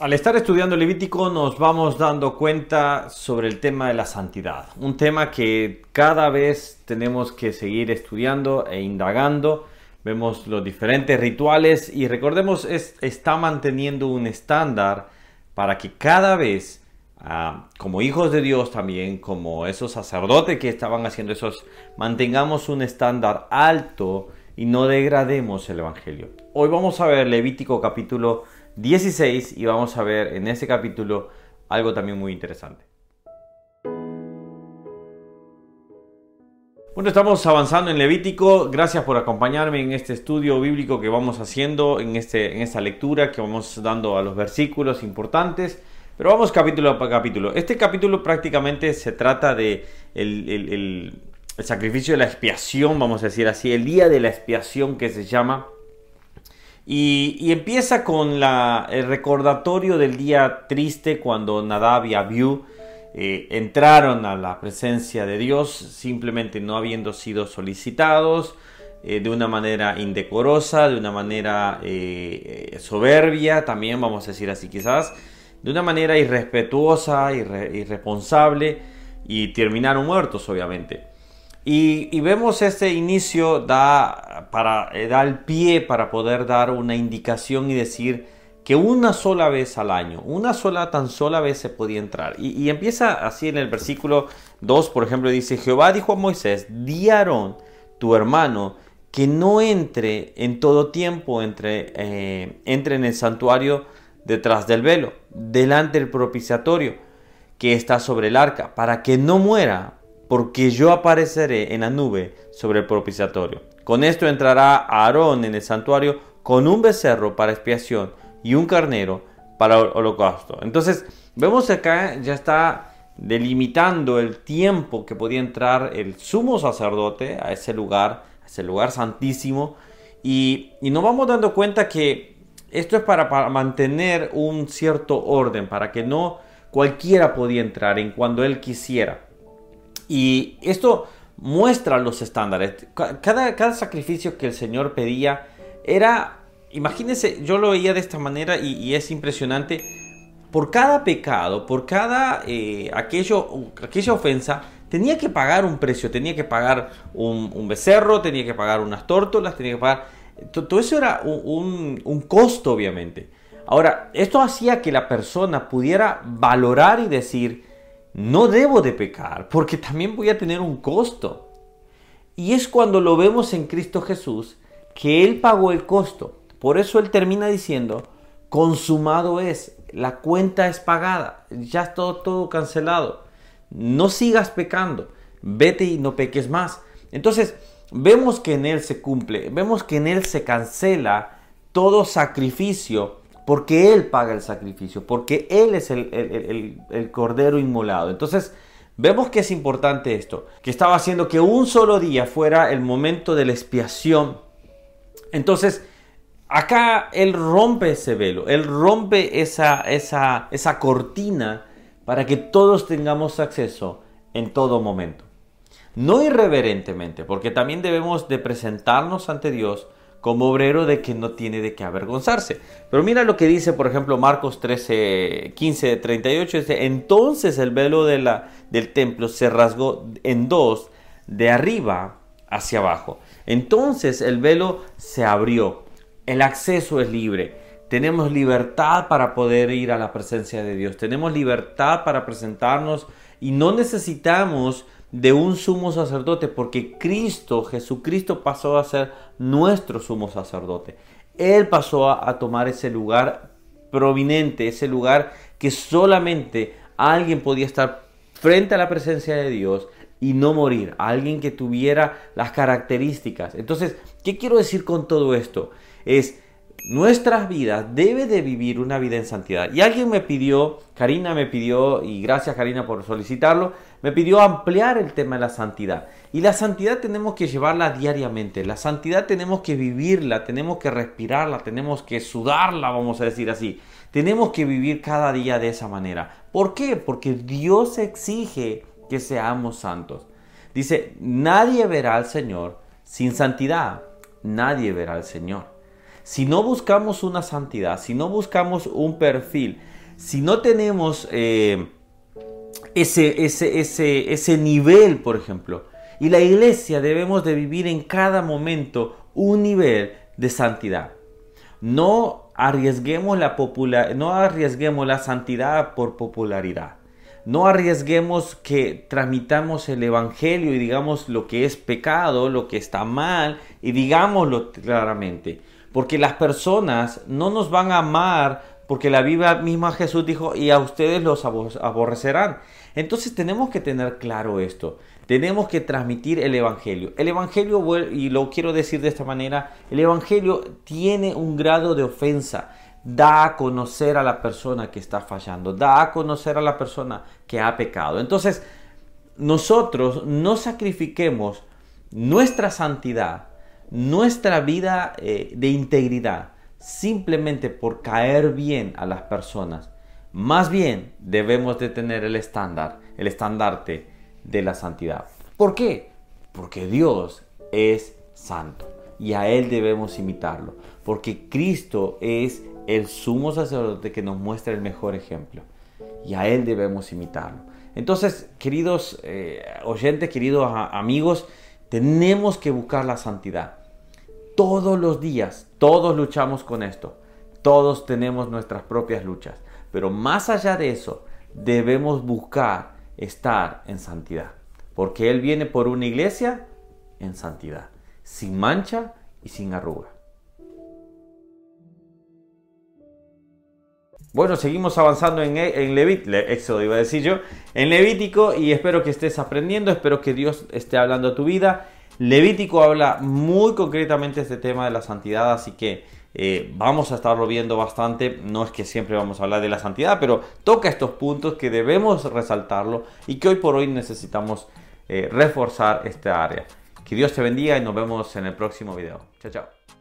Al estar estudiando Levítico nos vamos dando cuenta sobre el tema de la santidad, un tema que cada vez tenemos que seguir estudiando e indagando. Vemos los diferentes rituales y recordemos, es, está manteniendo un estándar para que cada vez, ah, como hijos de Dios también, como esos sacerdotes que estaban haciendo esos, mantengamos un estándar alto y no degrademos el Evangelio. Hoy vamos a ver Levítico capítulo 16 y vamos a ver en ese capítulo algo también muy interesante. Bueno, estamos avanzando en Levítico. Gracias por acompañarme en este estudio bíblico que vamos haciendo, en, este, en esta lectura que vamos dando a los versículos importantes. Pero vamos capítulo a capítulo. Este capítulo prácticamente se trata de el sacrificio de la expiación, vamos a decir así, el día de la expiación que se llama y, empieza con el recordatorio del día triste cuando Nadab y Abiú eh, entraron a la presencia de Dios simplemente no habiendo sido solicitados eh, de una manera indecorosa, de una manera eh, soberbia, también vamos a decir así quizás, de una manera irrespetuosa, irresponsable y terminaron muertos obviamente. Y, vemos este inicio da, para, eh, da el pie para poder dar una indicación y decir que una sola vez al año, una sola, tan sola vez se podía entrar. Y, empieza así en el versículo 2, por ejemplo, dice, Jehová dijo a Moisés, di Aarón, tu hermano, que no entre en todo tiempo, entre, eh, entre en el santuario detrás del velo, delante del propiciatorio que está sobre el arca, para que no muera porque yo apareceré en la nube sobre el propiciatorio. Con esto entrará Aarón en el santuario con un becerro para expiación y un carnero para holocausto. Entonces, vemos acá ya está delimitando el tiempo que podía entrar el sumo sacerdote a ese lugar, a ese lugar santísimo. Y, nos vamos dando cuenta que esto es para, para mantener un cierto orden, para que no cualquiera podía entrar en cuando él quisiera. Y esto muestra los estándares. Cada, sacrificio que el Señor pedía era, imagínense, yo lo veía de esta manera y, es impresionante. Por cada pecado, por cada eh, aquello, aquella ofensa, tenía que pagar un precio, tenía que pagar un, becerro, tenía que pagar unas tórtolas, tenía que pagar... Todo eso era un costo, obviamente. Ahora, esto hacía que la persona pudiera valorar y decir, no debo de pecar porque también voy a tener un costo. Y es cuando lo vemos en Cristo Jesús que Él pagó el costo. Por eso Él termina diciendo, consumado es, la cuenta es pagada, ya está todo, todo cancelado. No sigas pecando, vete y no peques más. Entonces, vemos que en Él se cumple, vemos que en Él se cancela todo sacrificio porque Él paga el sacrificio, porque Él es el, cordero inmolado. Entonces, vemos que es importante esto, que estaba haciendo que un solo día fuera el momento de la expiación. Entonces, acá Él rompe ese velo, Él rompe esa, esa, esa cortina para que todos tengamos acceso en todo momento. No irreverentemente, porque también debemos de presentarnos ante Dios como obrero de que no tiene de qué avergonzarse. Pero mira lo que dice, por ejemplo, Marcos 13, 15, 38, dice, entonces el velo de la, del templo se rasgó en dos, de arriba hacia abajo. Entonces el velo se abrió, el acceso es libre. Tenemos libertad para poder ir a la presencia de Dios. Tenemos libertad para presentarnos y no necesitamos de un sumo sacerdote, porque Cristo, Jesucristo pasó a ser nuestro sumo sacerdote. Él pasó a, tomar ese lugar prominente, ese lugar que solamente alguien podía estar frente a la presencia de Dios y no morir, alguien que tuviera las características. Entonces, ¿qué quiero decir con todo esto? Es nuestras vidas debe de vivir una vida en santidad. Y alguien me pidió, Karina me pidió, y gracias Karina por solicitarlo, me pidió ampliar el tema de la santidad. Y la santidad tenemos que llevarla diariamente, la santidad tenemos que vivirla, tenemos que respirarla, tenemos que sudarla, vamos a decir así. Tenemos que vivir cada día de esa manera. ¿Por qué? Porque Dios exige que seamos santos. Dice, nadie verá al Señor sin santidad. Nadie verá al Señor. Si no buscamos una santidad, si no buscamos un perfil si no tenemos eh, ese, ese, ese, ese nivel, por ejemplo, y la iglesia debemos de vivir en cada momento un nivel de santidad. No arriesguemos la, popular, no arriesguemos la santidad por popularidad. No arriesguemos que tramitamos el Evangelio y digamos lo que es pecado, lo que está mal, y digámoslo claramente. Porque las personas no nos van a amar porque la Biblia misma Jesús dijo, y a ustedes los aborrecerán. Entonces tenemos que tener claro esto. Tenemos que transmitir el Evangelio. El Evangelio, y lo quiero decir de esta manera, el Evangelio tiene un grado de ofensa. Da a conocer a la persona que está fallando, da a conocer a la persona que ha pecado. Entonces, nosotros no sacrifiquemos nuestra santidad, nuestra vida eh, de integridad, simplemente por caer bien a las personas. Más bien debemos de tener el estándar, el estandarte de la santidad. ¿Por qué? Porque Dios es santo y a Él debemos imitarlo. Porque Cristo es el sumo sacerdote que nos muestra el mejor ejemplo y a Él debemos imitarlo. Entonces, queridos eh, oyentes, queridos amigos, tenemos que buscar la santidad. Todos los días, todos luchamos con esto. Todos tenemos nuestras propias luchas. Pero más allá de eso, debemos buscar estar en santidad. Porque Él viene por una iglesia en santidad, sin mancha y sin arruga. Bueno, seguimos avanzando en, en Levítico, iba a decir yo, en Levítico y espero que estés aprendiendo, espero que Dios esté hablando a tu vida Levítico habla muy concretamente este tema de la santidad, así que eh, vamos a estarlo viendo bastante. No es que siempre vamos a hablar de la santidad, pero toca estos puntos que debemos resaltarlo y que hoy por hoy necesitamos eh, reforzar esta área. Que Dios te bendiga y nos vemos en el próximo video. Chao, chao.